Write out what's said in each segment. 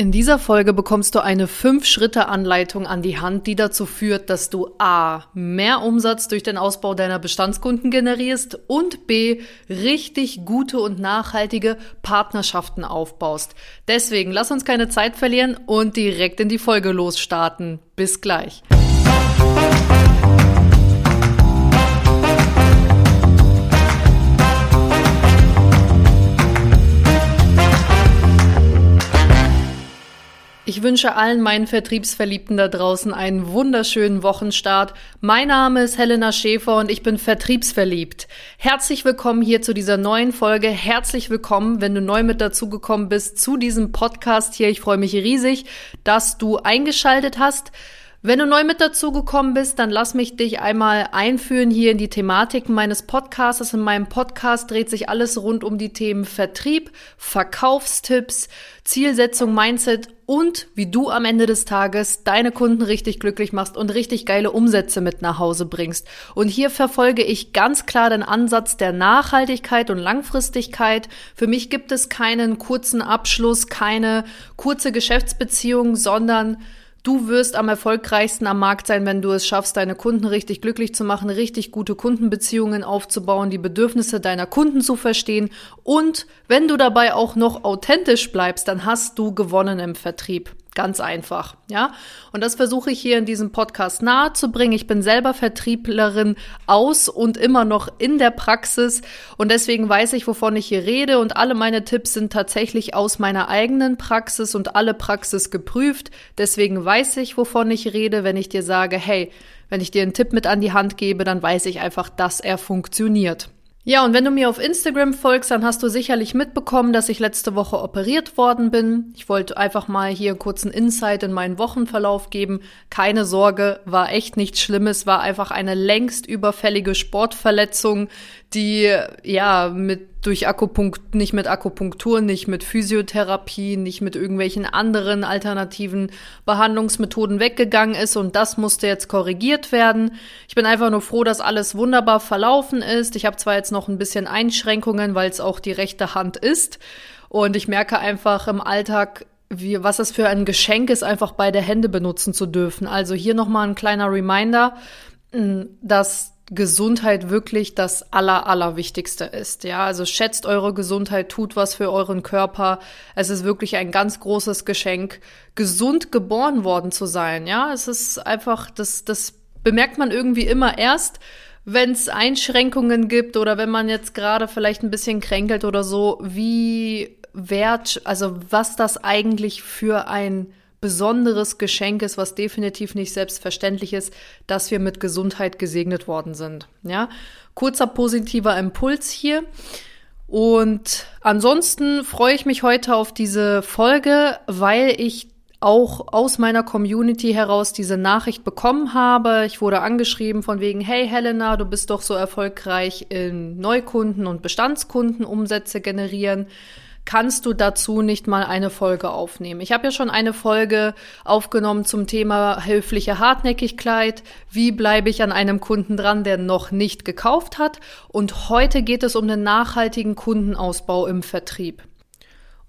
In dieser Folge bekommst du eine 5-Schritte-Anleitung an die Hand, die dazu führt, dass du A. mehr Umsatz durch den Ausbau deiner Bestandskunden generierst und B. richtig gute und nachhaltige Partnerschaften aufbaust. Deswegen lass uns keine Zeit verlieren und direkt in die Folge losstarten. Bis gleich. Ich wünsche allen meinen Vertriebsverliebten da draußen einen wunderschönen Wochenstart. Mein Name ist Helena Schäfer und ich bin vertriebsverliebt. Herzlich willkommen hier zu dieser neuen Folge. Herzlich willkommen, wenn du neu mit dazugekommen bist zu diesem Podcast hier. Ich freue mich riesig, dass du eingeschaltet hast. Wenn du neu mit dazu gekommen bist, dann lass mich dich einmal einführen hier in die Thematiken meines Podcasts. In meinem Podcast dreht sich alles rund um die Themen Vertrieb, Verkaufstipps, Zielsetzung, Mindset und wie du am Ende des Tages deine Kunden richtig glücklich machst und richtig geile Umsätze mit nach Hause bringst. Und hier verfolge ich ganz klar den Ansatz der Nachhaltigkeit und Langfristigkeit. Für mich gibt es keinen kurzen Abschluss, keine kurze Geschäftsbeziehung, sondern Du wirst am erfolgreichsten am Markt sein, wenn du es schaffst, deine Kunden richtig glücklich zu machen, richtig gute Kundenbeziehungen aufzubauen, die Bedürfnisse deiner Kunden zu verstehen und wenn du dabei auch noch authentisch bleibst, dann hast du gewonnen im Vertrieb. Ganz einfach, ja. Und das versuche ich hier in diesem Podcast nahe zu bringen. Ich bin selber Vertrieblerin aus und immer noch in der Praxis und deswegen weiß ich, wovon ich hier rede und alle meine Tipps sind tatsächlich aus meiner eigenen Praxis und alle Praxis geprüft. Deswegen weiß ich, wovon ich rede, wenn ich dir sage, hey, wenn ich dir einen Tipp mit an die Hand gebe, dann weiß ich einfach, dass er funktioniert. Ja, und wenn du mir auf Instagram folgst, dann hast du sicherlich mitbekommen, dass ich letzte Woche operiert worden bin. Ich wollte einfach mal hier kurz einen Insight in meinen Wochenverlauf geben. Keine Sorge, war echt nichts Schlimmes, war einfach eine längst überfällige Sportverletzung, die ja mit durch Akupunkt nicht mit Akupunktur, nicht mit Physiotherapie, nicht mit irgendwelchen anderen alternativen Behandlungsmethoden weggegangen ist und das musste jetzt korrigiert werden. Ich bin einfach nur froh, dass alles wunderbar verlaufen ist. Ich habe zwar jetzt noch ein bisschen Einschränkungen, weil es auch die rechte Hand ist und ich merke einfach im Alltag wie, was es für ein Geschenk ist, einfach beide Hände benutzen zu dürfen. Also hier nochmal ein kleiner Reminder, dass Gesundheit wirklich das aller, allerwichtigste ist. Ja, also schätzt eure Gesundheit, tut was für euren Körper. Es ist wirklich ein ganz großes Geschenk, gesund geboren worden zu sein. Ja, es ist einfach, das, das bemerkt man irgendwie immer erst, wenn es Einschränkungen gibt oder wenn man jetzt gerade vielleicht ein bisschen kränkelt oder so, wie wert, also was das eigentlich für ein besonderes Geschenk ist, was definitiv nicht selbstverständlich ist, dass wir mit Gesundheit gesegnet worden sind. Ja, kurzer positiver Impuls hier. Und ansonsten freue ich mich heute auf diese Folge, weil ich auch aus meiner Community heraus diese Nachricht bekommen habe. Ich wurde angeschrieben von wegen, hey Helena, du bist doch so erfolgreich in Neukunden und Bestandskunden Umsätze generieren kannst du dazu nicht mal eine Folge aufnehmen? Ich habe ja schon eine Folge aufgenommen zum Thema höfliche Hartnäckigkeit. Wie bleibe ich an einem Kunden dran, der noch nicht gekauft hat? Und heute geht es um den nachhaltigen Kundenausbau im Vertrieb.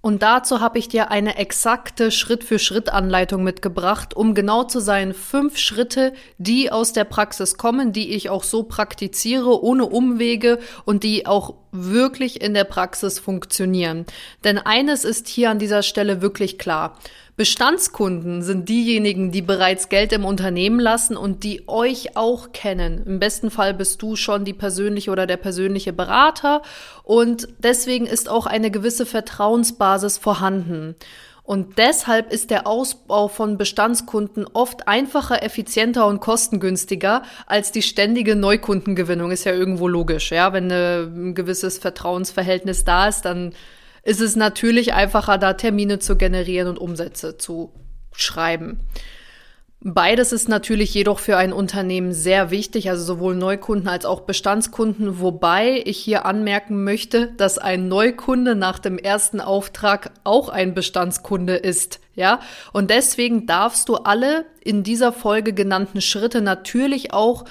Und dazu habe ich dir eine exakte Schritt-für-Schritt-Anleitung mitgebracht, um genau zu sein, fünf Schritte, die aus der Praxis kommen, die ich auch so praktiziere, ohne Umwege und die auch wirklich in der Praxis funktionieren. Denn eines ist hier an dieser Stelle wirklich klar. Bestandskunden sind diejenigen, die bereits Geld im Unternehmen lassen und die euch auch kennen. Im besten Fall bist du schon die persönliche oder der persönliche Berater und deswegen ist auch eine gewisse Vertrauensbasis vorhanden. Und deshalb ist der Ausbau von Bestandskunden oft einfacher, effizienter und kostengünstiger als die ständige Neukundengewinnung. Ist ja irgendwo logisch, ja. Wenn ein gewisses Vertrauensverhältnis da ist, dann ist es natürlich einfacher, da Termine zu generieren und Umsätze zu schreiben. Beides ist natürlich jedoch für ein Unternehmen sehr wichtig, also sowohl Neukunden als auch Bestandskunden, wobei ich hier anmerken möchte, dass ein Neukunde nach dem ersten Auftrag auch ein Bestandskunde ist, ja? Und deswegen darfst du alle in dieser Folge genannten Schritte natürlich auch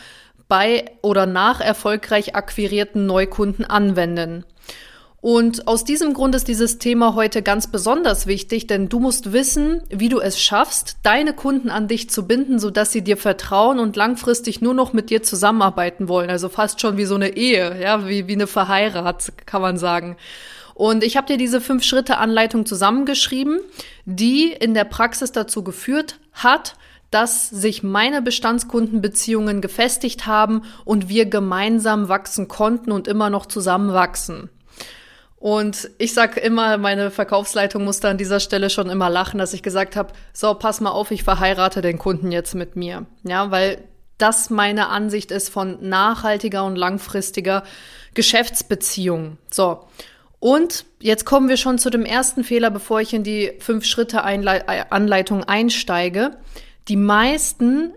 bei oder nach erfolgreich akquirierten Neukunden anwenden. Und aus diesem Grund ist dieses Thema heute ganz besonders wichtig, denn du musst wissen, wie du es schaffst, deine Kunden an dich zu binden, sodass sie dir vertrauen und langfristig nur noch mit dir zusammenarbeiten wollen. Also fast schon wie so eine Ehe, ja, wie, wie eine Verheirat, kann man sagen. Und ich habe dir diese fünf Schritte Anleitung zusammengeschrieben, die in der Praxis dazu geführt hat, dass sich meine Bestandskundenbeziehungen gefestigt haben und wir gemeinsam wachsen konnten und immer noch zusammen wachsen. Und ich sag immer, meine Verkaufsleitung musste an dieser Stelle schon immer lachen, dass ich gesagt habe, so, pass mal auf, ich verheirate den Kunden jetzt mit mir. Ja, weil das meine Ansicht ist von nachhaltiger und langfristiger Geschäftsbeziehung. So. Und jetzt kommen wir schon zu dem ersten Fehler, bevor ich in die fünf Schritte Anleitung einsteige. Die meisten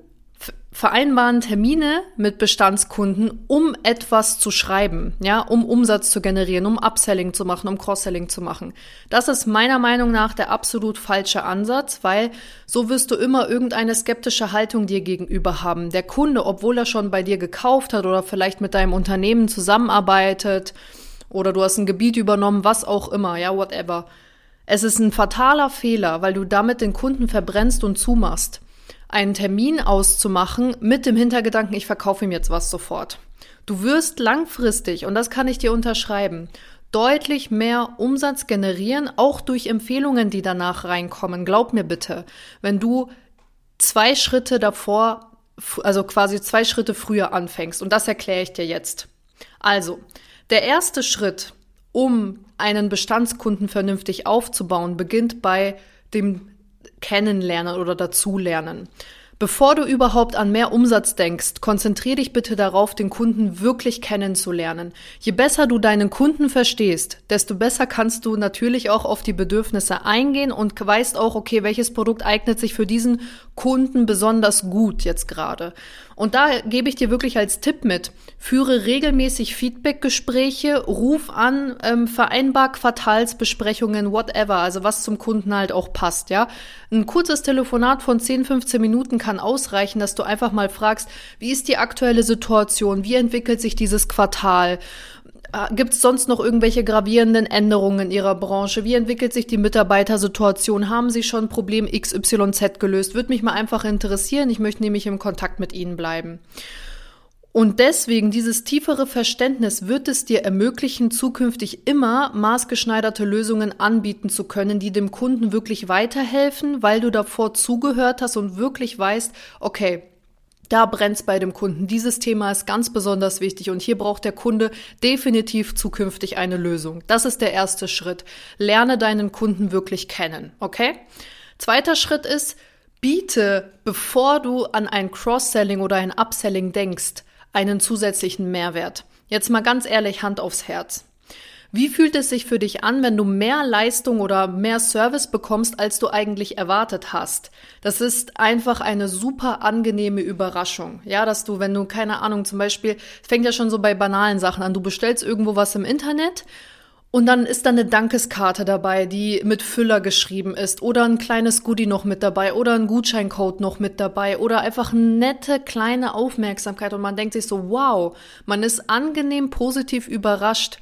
vereinbaren Termine mit Bestandskunden, um etwas zu schreiben, ja, um Umsatz zu generieren, um Upselling zu machen, um Cross-Selling zu machen. Das ist meiner Meinung nach der absolut falsche Ansatz, weil so wirst du immer irgendeine skeptische Haltung dir gegenüber haben. Der Kunde, obwohl er schon bei dir gekauft hat oder vielleicht mit deinem Unternehmen zusammenarbeitet oder du hast ein Gebiet übernommen, was auch immer, ja, whatever. Es ist ein fataler Fehler, weil du damit den Kunden verbrennst und zumachst einen Termin auszumachen mit dem Hintergedanken, ich verkaufe ihm jetzt was sofort. Du wirst langfristig, und das kann ich dir unterschreiben, deutlich mehr Umsatz generieren, auch durch Empfehlungen, die danach reinkommen. Glaub mir bitte, wenn du zwei Schritte davor, also quasi zwei Schritte früher anfängst. Und das erkläre ich dir jetzt. Also, der erste Schritt, um einen Bestandskunden vernünftig aufzubauen, beginnt bei dem kennenlernen oder dazulernen. Bevor du überhaupt an mehr Umsatz denkst, konzentriere dich bitte darauf, den Kunden wirklich kennenzulernen. Je besser du deinen Kunden verstehst, desto besser kannst du natürlich auch auf die Bedürfnisse eingehen und weißt auch, okay, welches Produkt eignet sich für diesen Kunden besonders gut jetzt gerade. Und da gebe ich dir wirklich als Tipp mit, führe regelmäßig Feedbackgespräche, ruf an, ähm, vereinbar Quartalsbesprechungen, whatever, also was zum Kunden halt auch passt, ja. Ein kurzes Telefonat von 10, 15 Minuten kann ausreichen, dass du einfach mal fragst, wie ist die aktuelle Situation, wie entwickelt sich dieses Quartal, Gibt es sonst noch irgendwelche gravierenden Änderungen in Ihrer Branche? Wie entwickelt sich die Mitarbeitersituation? Haben Sie schon Problem XYZ gelöst? Würde mich mal einfach interessieren. Ich möchte nämlich im Kontakt mit Ihnen bleiben. Und deswegen dieses tiefere Verständnis wird es dir ermöglichen, zukünftig immer maßgeschneiderte Lösungen anbieten zu können, die dem Kunden wirklich weiterhelfen, weil du davor zugehört hast und wirklich weißt, okay, da brennt's bei dem Kunden. Dieses Thema ist ganz besonders wichtig und hier braucht der Kunde definitiv zukünftig eine Lösung. Das ist der erste Schritt. Lerne deinen Kunden wirklich kennen, okay? Zweiter Schritt ist, biete, bevor du an ein Cross-Selling oder ein Upselling denkst, einen zusätzlichen Mehrwert. Jetzt mal ganz ehrlich, Hand aufs Herz. Wie fühlt es sich für dich an, wenn du mehr Leistung oder mehr Service bekommst, als du eigentlich erwartet hast? Das ist einfach eine super angenehme Überraschung. Ja, dass du, wenn du, keine Ahnung, zum Beispiel, fängt ja schon so bei banalen Sachen an, du bestellst irgendwo was im Internet und dann ist da eine Dankeskarte dabei, die mit Füller geschrieben ist oder ein kleines Goodie noch mit dabei oder ein Gutscheincode noch mit dabei oder einfach nette kleine Aufmerksamkeit und man denkt sich so, wow, man ist angenehm positiv überrascht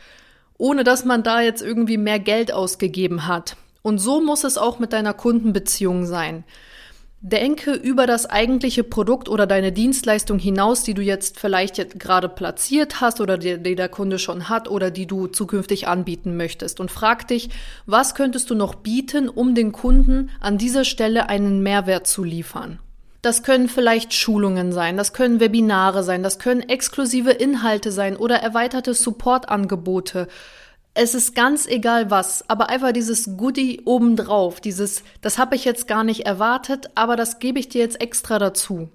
ohne dass man da jetzt irgendwie mehr Geld ausgegeben hat. Und so muss es auch mit deiner Kundenbeziehung sein. Denke über das eigentliche Produkt oder deine Dienstleistung hinaus, die du jetzt vielleicht jetzt gerade platziert hast oder die, die, der Kunde schon hat oder die du zukünftig anbieten möchtest. Und frag dich, was könntest du noch bieten, um den Kunden an dieser Stelle einen Mehrwert zu liefern? Das können vielleicht Schulungen sein, das können Webinare sein, das können exklusive Inhalte sein oder erweiterte Supportangebote. Es ist ganz egal was, aber einfach dieses Goodie obendrauf, dieses, das habe ich jetzt gar nicht erwartet, aber das gebe ich dir jetzt extra dazu.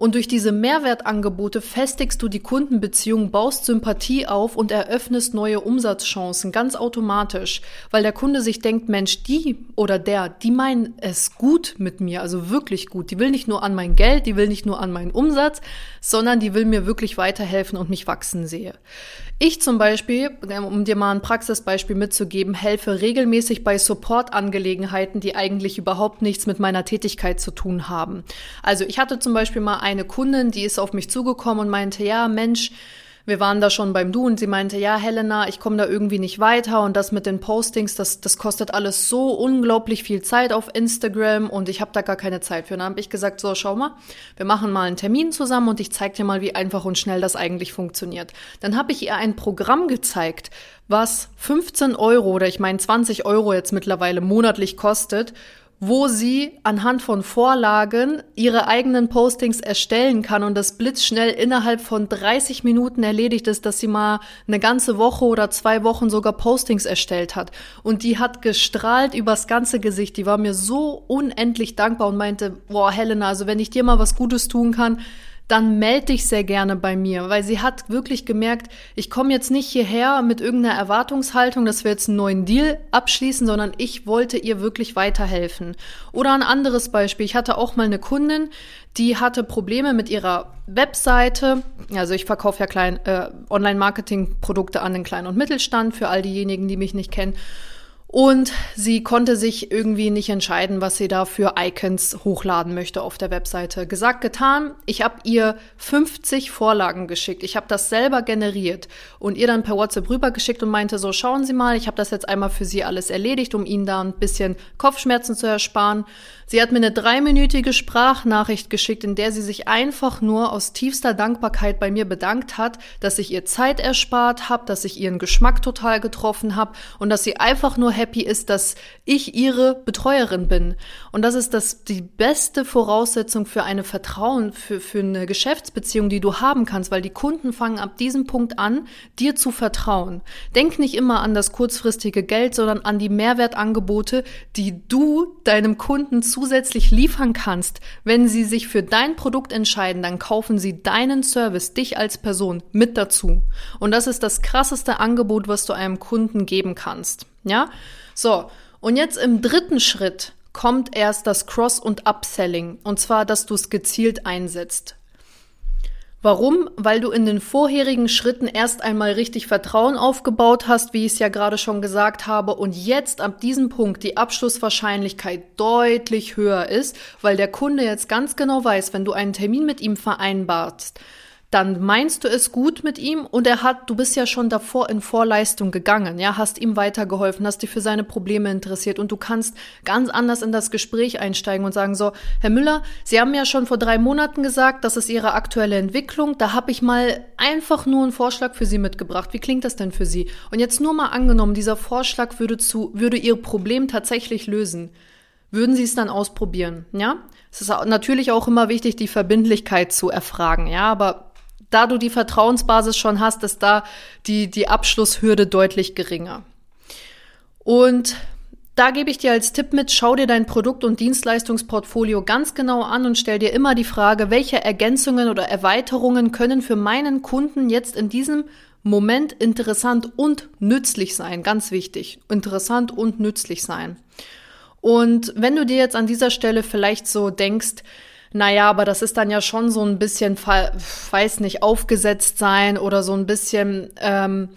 Und durch diese Mehrwertangebote festigst du die Kundenbeziehung, baust Sympathie auf und eröffnest neue Umsatzchancen ganz automatisch, weil der Kunde sich denkt, Mensch, die oder der, die meinen es gut mit mir, also wirklich gut. Die will nicht nur an mein Geld, die will nicht nur an meinen Umsatz, sondern die will mir wirklich weiterhelfen und mich wachsen sehe. Ich zum Beispiel, um dir mal ein Praxisbeispiel mitzugeben, helfe regelmäßig bei Support-Angelegenheiten, die eigentlich überhaupt nichts mit meiner Tätigkeit zu tun haben. Also ich hatte zum Beispiel mal eine Kundin, die ist auf mich zugekommen und meinte, ja, Mensch, wir waren da schon beim Du und sie meinte, ja, Helena, ich komme da irgendwie nicht weiter und das mit den Postings, das, das kostet alles so unglaublich viel Zeit auf Instagram und ich habe da gar keine Zeit für. Und dann habe ich gesagt, so, schau mal, wir machen mal einen Termin zusammen und ich zeige dir mal, wie einfach und schnell das eigentlich funktioniert. Dann habe ich ihr ein Programm gezeigt, was 15 Euro oder ich meine 20 Euro jetzt mittlerweile monatlich kostet wo sie anhand von Vorlagen ihre eigenen Postings erstellen kann und das blitzschnell innerhalb von 30 Minuten erledigt ist, dass sie mal eine ganze Woche oder zwei Wochen sogar Postings erstellt hat. Und die hat gestrahlt übers ganze Gesicht. Die war mir so unendlich dankbar und meinte, boah, Helena, also wenn ich dir mal was Gutes tun kann, dann melde dich sehr gerne bei mir, weil sie hat wirklich gemerkt, ich komme jetzt nicht hierher mit irgendeiner Erwartungshaltung, dass wir jetzt einen neuen Deal abschließen, sondern ich wollte ihr wirklich weiterhelfen. Oder ein anderes Beispiel, ich hatte auch mal eine Kundin, die hatte Probleme mit ihrer Webseite. Also ich verkaufe ja klein äh, Online-Marketing-Produkte an den Kleinen und Mittelstand für all diejenigen, die mich nicht kennen. Und sie konnte sich irgendwie nicht entscheiden, was sie da für Icons hochladen möchte auf der Webseite. Gesagt, getan. Ich habe ihr 50 Vorlagen geschickt. Ich habe das selber generiert und ihr dann per WhatsApp rübergeschickt und meinte so, schauen Sie mal, ich habe das jetzt einmal für Sie alles erledigt, um Ihnen da ein bisschen Kopfschmerzen zu ersparen. Sie hat mir eine dreiminütige Sprachnachricht geschickt, in der sie sich einfach nur aus tiefster Dankbarkeit bei mir bedankt hat, dass ich ihr Zeit erspart habe, dass ich ihren Geschmack total getroffen habe und dass sie einfach nur happy ist, dass ich ihre Betreuerin bin. Und das ist das die beste Voraussetzung für eine Vertrauen, für, für eine Geschäftsbeziehung, die du haben kannst, weil die Kunden fangen ab diesem Punkt an, dir zu vertrauen. Denk nicht immer an das kurzfristige Geld, sondern an die Mehrwertangebote, die du deinem Kunden zu zusätzlich liefern kannst, wenn sie sich für dein Produkt entscheiden, dann kaufen sie deinen Service, dich als Person mit dazu. Und das ist das krasseste Angebot, was du einem Kunden geben kannst. Ja? So. Und jetzt im dritten Schritt kommt erst das Cross- und Upselling. Und zwar, dass du es gezielt einsetzt. Warum? Weil du in den vorherigen Schritten erst einmal richtig Vertrauen aufgebaut hast, wie ich es ja gerade schon gesagt habe, und jetzt ab diesem Punkt die Abschlusswahrscheinlichkeit deutlich höher ist, weil der Kunde jetzt ganz genau weiß, wenn du einen Termin mit ihm vereinbarst, dann meinst du es gut mit ihm und er hat, du bist ja schon davor in Vorleistung gegangen, ja, hast ihm weitergeholfen, hast dich für seine Probleme interessiert und du kannst ganz anders in das Gespräch einsteigen und sagen so, Herr Müller, Sie haben ja schon vor drei Monaten gesagt, das ist Ihre aktuelle Entwicklung, da habe ich mal einfach nur einen Vorschlag für Sie mitgebracht. Wie klingt das denn für Sie? Und jetzt nur mal angenommen, dieser Vorschlag würde zu, würde Ihr Problem tatsächlich lösen. Würden Sie es dann ausprobieren, ja? Es ist natürlich auch immer wichtig, die Verbindlichkeit zu erfragen, ja, aber da du die Vertrauensbasis schon hast, ist da die, die Abschlusshürde deutlich geringer. Und da gebe ich dir als Tipp mit, schau dir dein Produkt- und Dienstleistungsportfolio ganz genau an und stell dir immer die Frage, welche Ergänzungen oder Erweiterungen können für meinen Kunden jetzt in diesem Moment interessant und nützlich sein. Ganz wichtig. Interessant und nützlich sein. Und wenn du dir jetzt an dieser Stelle vielleicht so denkst, naja, aber das ist dann ja schon so ein bisschen, weiß nicht, aufgesetzt sein oder so ein bisschen, ähm,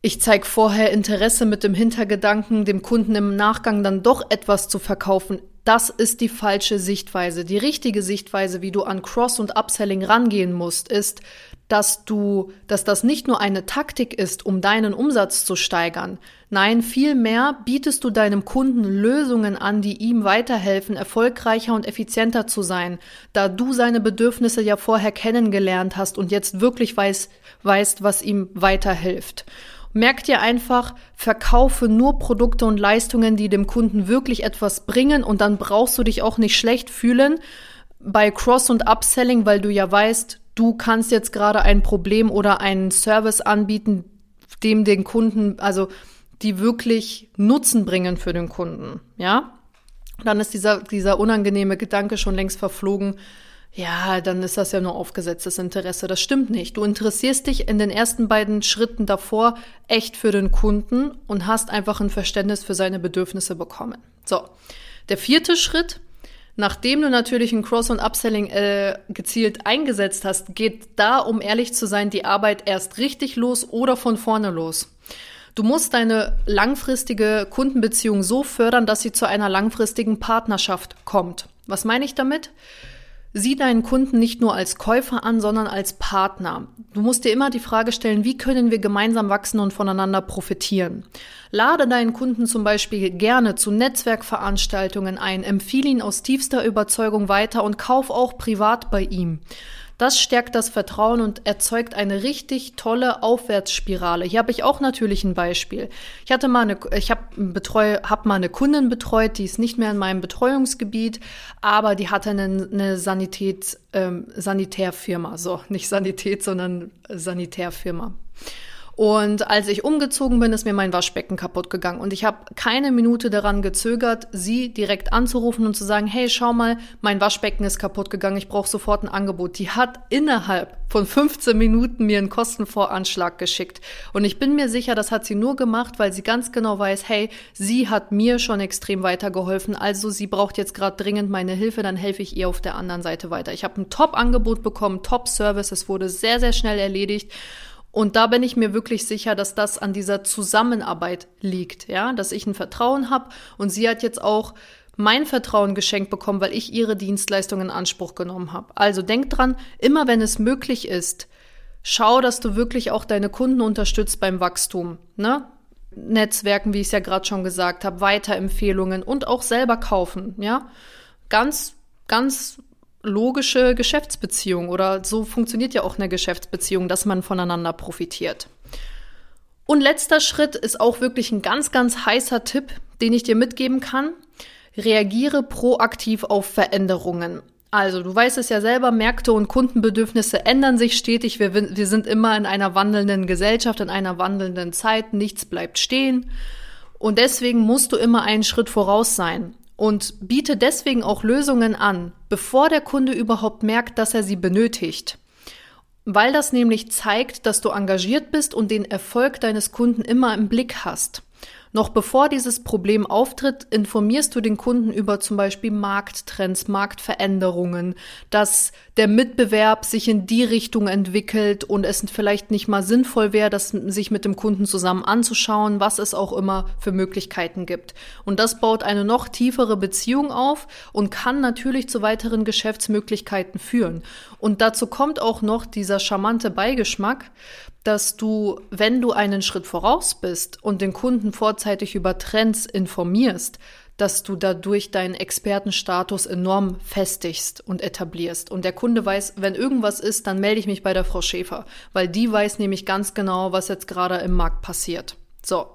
ich zeige vorher Interesse mit dem Hintergedanken, dem Kunden im Nachgang dann doch etwas zu verkaufen. Das ist die falsche Sichtweise. Die richtige Sichtweise, wie du an Cross- und Upselling rangehen musst, ist, dass du, dass das nicht nur eine Taktik ist, um deinen Umsatz zu steigern. Nein, vielmehr bietest du deinem Kunden Lösungen an, die ihm weiterhelfen, erfolgreicher und effizienter zu sein, da du seine Bedürfnisse ja vorher kennengelernt hast und jetzt wirklich weiß, weißt, was ihm weiterhilft. Merk dir einfach, verkaufe nur Produkte und Leistungen, die dem Kunden wirklich etwas bringen und dann brauchst du dich auch nicht schlecht fühlen bei Cross- und Upselling, weil du ja weißt, du kannst jetzt gerade ein Problem oder einen Service anbieten, dem den Kunden, also die wirklich Nutzen bringen für den Kunden, ja? Dann ist dieser, dieser unangenehme Gedanke schon längst verflogen. Ja, dann ist das ja nur aufgesetztes Interesse. Das stimmt nicht. Du interessierst dich in den ersten beiden Schritten davor echt für den Kunden und hast einfach ein Verständnis für seine Bedürfnisse bekommen. So. Der vierte Schritt Nachdem du natürlich ein Cross- und Upselling äh, gezielt eingesetzt hast, geht da, um ehrlich zu sein, die Arbeit erst richtig los oder von vorne los. Du musst deine langfristige Kundenbeziehung so fördern, dass sie zu einer langfristigen Partnerschaft kommt. Was meine ich damit? Sieh deinen Kunden nicht nur als Käufer an, sondern als Partner. Du musst dir immer die Frage stellen, wie können wir gemeinsam wachsen und voneinander profitieren? Lade deinen Kunden zum Beispiel gerne zu Netzwerkveranstaltungen ein, empfehle ihn aus tiefster Überzeugung weiter und kauf auch privat bei ihm. Das stärkt das Vertrauen und erzeugt eine richtig tolle Aufwärtsspirale. Hier habe ich auch natürlich ein Beispiel. Ich hatte mal eine, ich habe betreu, mal eine Kundin betreut, die ist nicht mehr in meinem Betreuungsgebiet, aber die hatte eine, eine Sanität, ähm, Sanitärfirma, so nicht Sanität, sondern Sanitärfirma. Und als ich umgezogen bin, ist mir mein Waschbecken kaputt gegangen. Und ich habe keine Minute daran gezögert, sie direkt anzurufen und zu sagen, hey, schau mal, mein Waschbecken ist kaputt gegangen, ich brauche sofort ein Angebot. Die hat innerhalb von 15 Minuten mir einen Kostenvoranschlag geschickt. Und ich bin mir sicher, das hat sie nur gemacht, weil sie ganz genau weiß, hey, sie hat mir schon extrem weitergeholfen. Also sie braucht jetzt gerade dringend meine Hilfe, dann helfe ich ihr auf der anderen Seite weiter. Ich habe ein Top-Angebot bekommen, Top-Service, es wurde sehr, sehr schnell erledigt. Und da bin ich mir wirklich sicher, dass das an dieser Zusammenarbeit liegt, ja, dass ich ein Vertrauen habe und sie hat jetzt auch mein Vertrauen geschenkt bekommen, weil ich ihre Dienstleistung in Anspruch genommen habe. Also denk dran, immer wenn es möglich ist, schau, dass du wirklich auch deine Kunden unterstützt beim Wachstum, ne? Netzwerken, wie ich es ja gerade schon gesagt habe, Weiterempfehlungen und auch selber kaufen, ja? Ganz ganz logische Geschäftsbeziehung oder so funktioniert ja auch eine Geschäftsbeziehung, dass man voneinander profitiert. Und letzter Schritt ist auch wirklich ein ganz, ganz heißer Tipp, den ich dir mitgeben kann. Reagiere proaktiv auf Veränderungen. Also, du weißt es ja selber, Märkte und Kundenbedürfnisse ändern sich stetig. Wir, wir sind immer in einer wandelnden Gesellschaft, in einer wandelnden Zeit. Nichts bleibt stehen. Und deswegen musst du immer einen Schritt voraus sein und biete deswegen auch Lösungen an, bevor der Kunde überhaupt merkt, dass er sie benötigt. Weil das nämlich zeigt, dass du engagiert bist und den Erfolg deines Kunden immer im Blick hast. Noch bevor dieses Problem auftritt, informierst du den Kunden über zum Beispiel Markttrends, Marktveränderungen, dass der Mitbewerb sich in die Richtung entwickelt und es vielleicht nicht mal sinnvoll wäre, das sich mit dem Kunden zusammen anzuschauen, was es auch immer für Möglichkeiten gibt. Und das baut eine noch tiefere Beziehung auf und kann natürlich zu weiteren Geschäftsmöglichkeiten führen. Und dazu kommt auch noch dieser charmante Beigeschmack, dass du, wenn du einen Schritt voraus bist und den Kunden vorzeitig über Trends informierst, dass du dadurch deinen Expertenstatus enorm festigst und etablierst. Und der Kunde weiß, wenn irgendwas ist, dann melde ich mich bei der Frau Schäfer, weil die weiß nämlich ganz genau, was jetzt gerade im Markt passiert. So.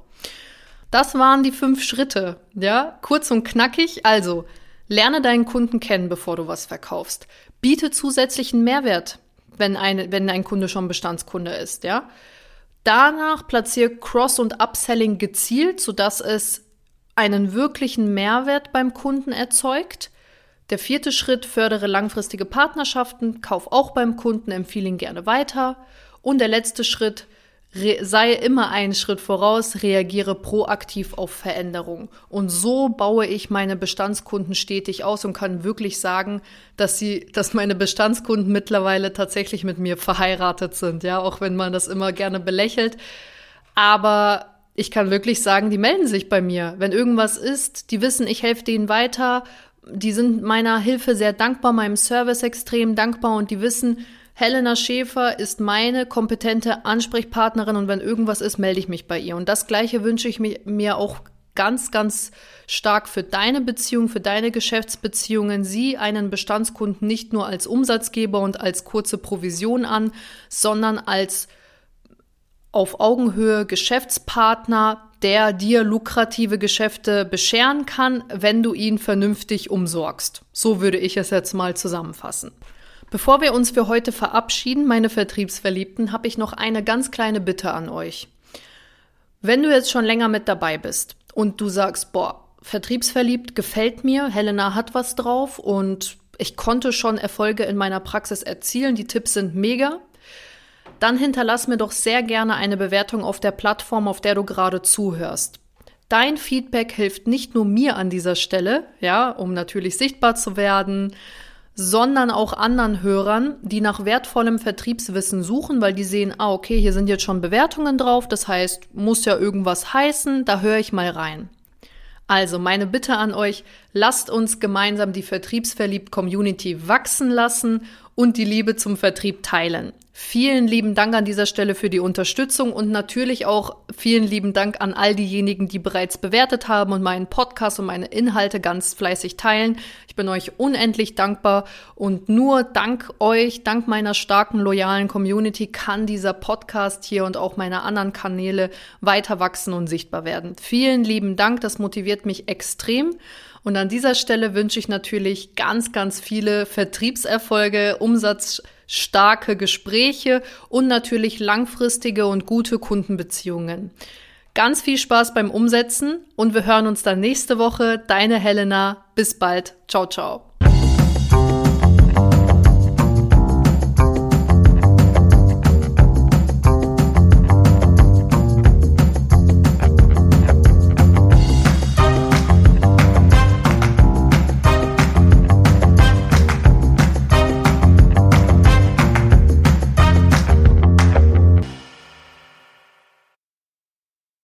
Das waren die fünf Schritte, ja? Kurz und knackig. Also, lerne deinen Kunden kennen, bevor du was verkaufst. Biete zusätzlichen Mehrwert wenn ein, wenn ein Kunde schon Bestandskunde ist, ja. Danach platziere Cross- und Upselling gezielt, sodass es einen wirklichen Mehrwert beim Kunden erzeugt. Der vierte Schritt, fördere langfristige Partnerschaften, kauf auch beim Kunden, empfehle ihn gerne weiter. Und der letzte Schritt, sei immer einen Schritt voraus, reagiere proaktiv auf Veränderungen. Und so baue ich meine Bestandskunden stetig aus und kann wirklich sagen, dass sie, dass meine Bestandskunden mittlerweile tatsächlich mit mir verheiratet sind, ja, auch wenn man das immer gerne belächelt. Aber ich kann wirklich sagen, die melden sich bei mir. Wenn irgendwas ist, die wissen, ich helfe denen weiter. Die sind meiner Hilfe sehr dankbar, meinem Service extrem dankbar und die wissen, Helena Schäfer ist meine kompetente Ansprechpartnerin und wenn irgendwas ist, melde ich mich bei ihr. Und das Gleiche wünsche ich mir auch ganz, ganz stark für deine Beziehung, für deine Geschäftsbeziehungen. Sieh einen Bestandskunden nicht nur als Umsatzgeber und als kurze Provision an, sondern als auf Augenhöhe Geschäftspartner, der dir lukrative Geschäfte bescheren kann, wenn du ihn vernünftig umsorgst. So würde ich es jetzt mal zusammenfassen. Bevor wir uns für heute verabschieden, meine Vertriebsverliebten, habe ich noch eine ganz kleine Bitte an euch. Wenn du jetzt schon länger mit dabei bist und du sagst, boah, Vertriebsverliebt gefällt mir, Helena hat was drauf und ich konnte schon Erfolge in meiner Praxis erzielen, die Tipps sind mega, dann hinterlass mir doch sehr gerne eine Bewertung auf der Plattform, auf der du gerade zuhörst. Dein Feedback hilft nicht nur mir an dieser Stelle, ja, um natürlich sichtbar zu werden, sondern auch anderen Hörern, die nach wertvollem Vertriebswissen suchen, weil die sehen, ah, okay, hier sind jetzt schon Bewertungen drauf, das heißt, muss ja irgendwas heißen, da höre ich mal rein. Also meine Bitte an euch, lasst uns gemeinsam die Vertriebsverliebt-Community wachsen lassen und die Liebe zum Vertrieb teilen. Vielen lieben Dank an dieser Stelle für die Unterstützung und natürlich auch vielen lieben Dank an all diejenigen, die bereits bewertet haben und meinen Podcast und meine Inhalte ganz fleißig teilen. Ich bin euch unendlich dankbar und nur dank euch, dank meiner starken, loyalen Community kann dieser Podcast hier und auch meine anderen Kanäle weiter wachsen und sichtbar werden. Vielen lieben Dank, das motiviert mich extrem. Und an dieser Stelle wünsche ich natürlich ganz, ganz viele Vertriebserfolge, umsatzstarke Gespräche und natürlich langfristige und gute Kundenbeziehungen. Ganz viel Spaß beim Umsetzen und wir hören uns dann nächste Woche. Deine Helena. Bis bald. Ciao, ciao.